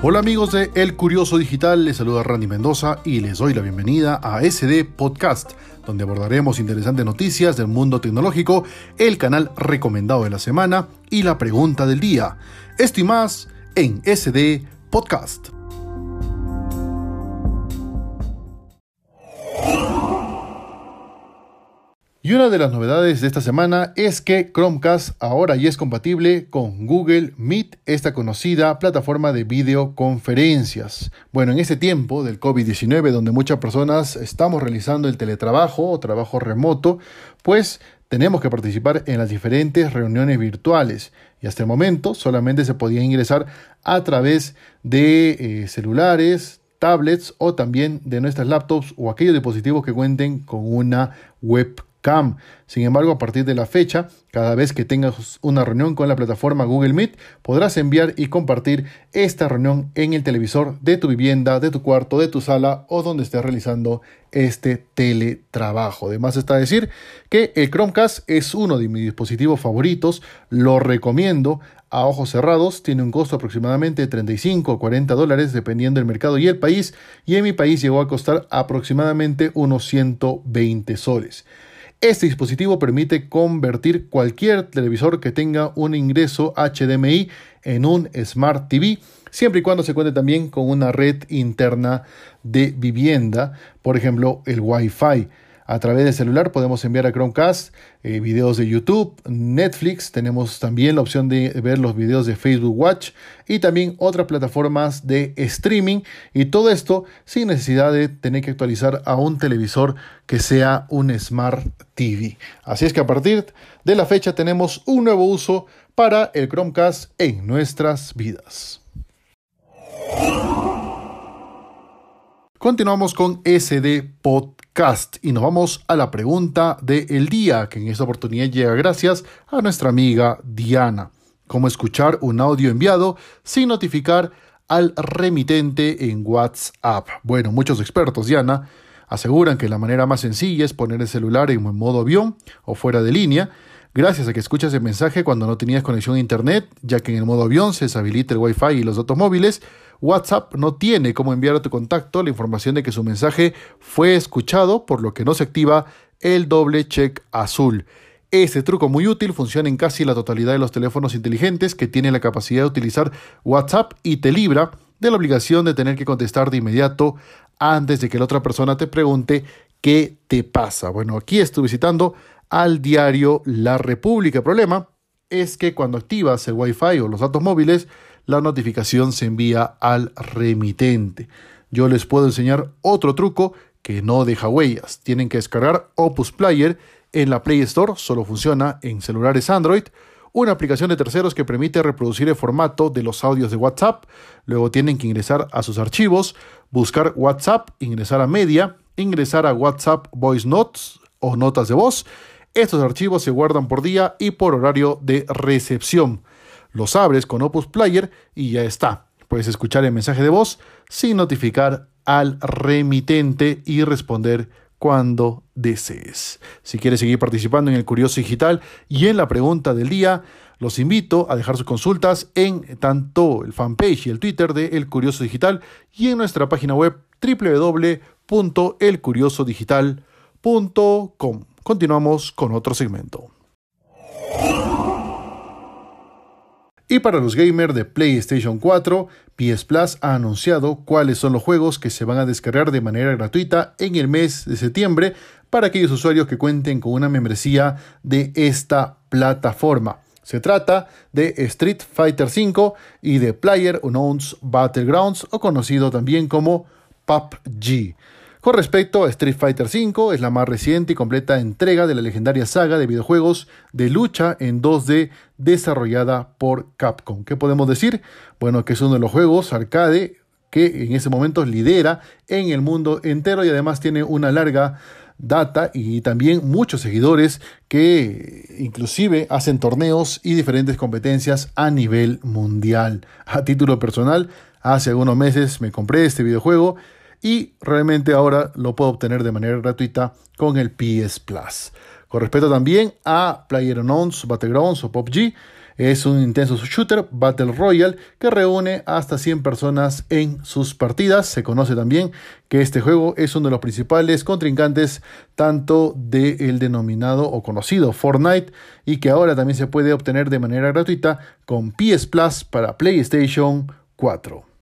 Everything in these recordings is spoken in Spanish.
Hola amigos de El Curioso Digital, les saluda Randy Mendoza y les doy la bienvenida a SD Podcast, donde abordaremos interesantes noticias del mundo tecnológico, el canal recomendado de la semana y la pregunta del día. Esto y más en SD Podcast. Y una de las novedades de esta semana es que Chromecast ahora ya es compatible con Google Meet, esta conocida plataforma de videoconferencias. Bueno, en este tiempo del COVID-19, donde muchas personas estamos realizando el teletrabajo o trabajo remoto, pues tenemos que participar en las diferentes reuniones virtuales y hasta el momento solamente se podía ingresar a través de eh, celulares, tablets o también de nuestras laptops o aquellos dispositivos que cuenten con una sin embargo, a partir de la fecha, cada vez que tengas una reunión con la plataforma Google Meet, podrás enviar y compartir esta reunión en el televisor de tu vivienda, de tu cuarto, de tu sala o donde estés realizando este teletrabajo. Además está decir que el Chromecast es uno de mis dispositivos favoritos, lo recomiendo a ojos cerrados, tiene un costo aproximadamente de 35 o 40 dólares dependiendo del mercado y el país, y en mi país llegó a costar aproximadamente unos 120 soles. Este dispositivo permite convertir cualquier televisor que tenga un ingreso HDMI en un Smart TV, siempre y cuando se cuente también con una red interna de vivienda, por ejemplo el Wi-Fi. A través del celular podemos enviar a Chromecast eh, videos de YouTube, Netflix, tenemos también la opción de ver los videos de Facebook Watch y también otras plataformas de streaming y todo esto sin necesidad de tener que actualizar a un televisor que sea un Smart TV. Así es que a partir de la fecha tenemos un nuevo uso para el Chromecast en nuestras vidas. Continuamos con SD Podcast y nos vamos a la pregunta del día, que en esta oportunidad llega gracias a nuestra amiga Diana. ¿Cómo escuchar un audio enviado sin notificar al remitente en WhatsApp? Bueno, muchos expertos, Diana, aseguran que la manera más sencilla es poner el celular en modo avión o fuera de línea, gracias a que escuchas el mensaje cuando no tenías conexión a Internet, ya que en el modo avión se deshabilita el Wi-Fi y los datos móviles, WhatsApp no tiene cómo enviar a tu contacto la información de que su mensaje fue escuchado, por lo que no se activa el doble check azul. Este truco muy útil funciona en casi la totalidad de los teléfonos inteligentes que tienen la capacidad de utilizar WhatsApp y te libra de la obligación de tener que contestar de inmediato antes de que la otra persona te pregunte qué te pasa. Bueno, aquí estoy visitando al diario La República. El problema es que cuando activas el Wi-Fi o los datos móviles, la notificación se envía al remitente. Yo les puedo enseñar otro truco que no deja huellas. Tienen que descargar Opus Player en la Play Store, solo funciona en celulares Android, una aplicación de terceros que permite reproducir el formato de los audios de WhatsApp. Luego tienen que ingresar a sus archivos, buscar WhatsApp, ingresar a Media, ingresar a WhatsApp Voice Notes o notas de voz. Estos archivos se guardan por día y por horario de recepción. Los abres con Opus Player y ya está. Puedes escuchar el mensaje de voz sin notificar al remitente y responder cuando desees. Si quieres seguir participando en el Curioso Digital y en la pregunta del día, los invito a dejar sus consultas en tanto el fanpage y el Twitter de El Curioso Digital y en nuestra página web www.elcuriosodigital.com. Continuamos con otro segmento. Y para los gamers de PlayStation 4, PS Plus ha anunciado cuáles son los juegos que se van a descargar de manera gratuita en el mes de septiembre para aquellos usuarios que cuenten con una membresía de esta plataforma. Se trata de Street Fighter V y de Player Unknown's Battlegrounds o conocido también como PUBG. Con respecto a Street Fighter V, es la más reciente y completa entrega de la legendaria saga de videojuegos de lucha en 2D desarrollada por Capcom. ¿Qué podemos decir? Bueno, que es uno de los juegos arcade que en ese momento lidera en el mundo entero y además tiene una larga data y también muchos seguidores que inclusive hacen torneos y diferentes competencias a nivel mundial. A título personal, hace algunos meses me compré este videojuego y realmente ahora lo puedo obtener de manera gratuita con el PS Plus. Con respecto también a PlayerUnknown's Battlegrounds o PUBG, Es un intenso shooter Battle Royale que reúne hasta 100 personas en sus partidas. Se conoce también que este juego es uno de los principales contrincantes tanto del denominado o conocido Fortnite y que ahora también se puede obtener de manera gratuita con PS Plus para PlayStation 4.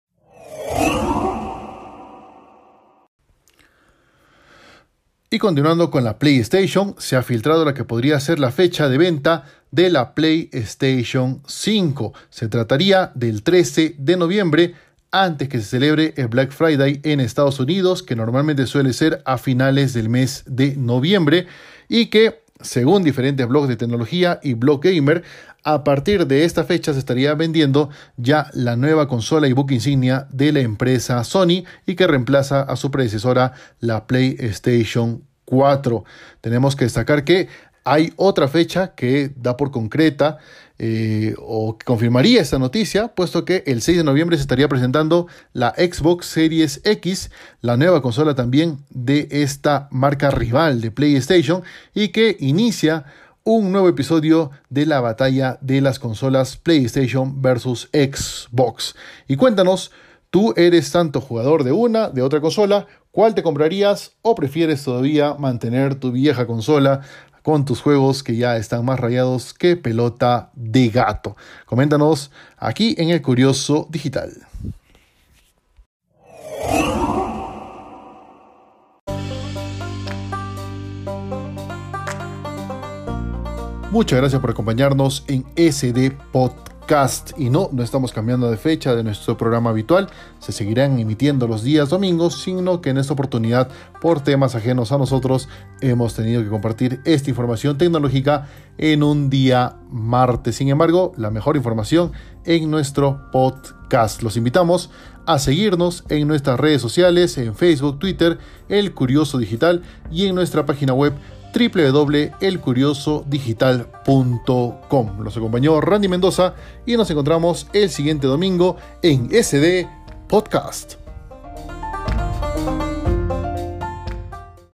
Y continuando con la PlayStation, se ha filtrado la que podría ser la fecha de venta de la PlayStation 5. Se trataría del 13 de noviembre, antes que se celebre el Black Friday en Estados Unidos, que normalmente suele ser a finales del mes de noviembre, y que, según diferentes blogs de tecnología y Blog Gamer, a partir de esta fecha se estaría vendiendo ya la nueva consola y book insignia de la empresa Sony y que reemplaza a su predecesora la PlayStation 4. Tenemos que destacar que hay otra fecha que da por concreta eh, o que confirmaría esta noticia, puesto que el 6 de noviembre se estaría presentando la Xbox Series X, la nueva consola también de esta marca rival de PlayStation y que inicia un nuevo episodio de la batalla de las consolas PlayStation versus Xbox. Y cuéntanos, ¿tú eres tanto jugador de una, de otra consola? ¿Cuál te comprarías o prefieres todavía mantener tu vieja consola con tus juegos que ya están más rayados que pelota de gato? Coméntanos aquí en el Curioso Digital. Muchas gracias por acompañarnos en SD Podcast. Y no, no estamos cambiando de fecha de nuestro programa habitual. Se seguirán emitiendo los días domingos, sino que en esta oportunidad, por temas ajenos a nosotros, hemos tenido que compartir esta información tecnológica en un día martes. Sin embargo, la mejor información en nuestro podcast. Los invitamos a seguirnos en nuestras redes sociales, en Facebook, Twitter, El Curioso Digital y en nuestra página web www.elcuriosodigital.com. Los acompañó Randy Mendoza y nos encontramos el siguiente domingo en SD Podcast.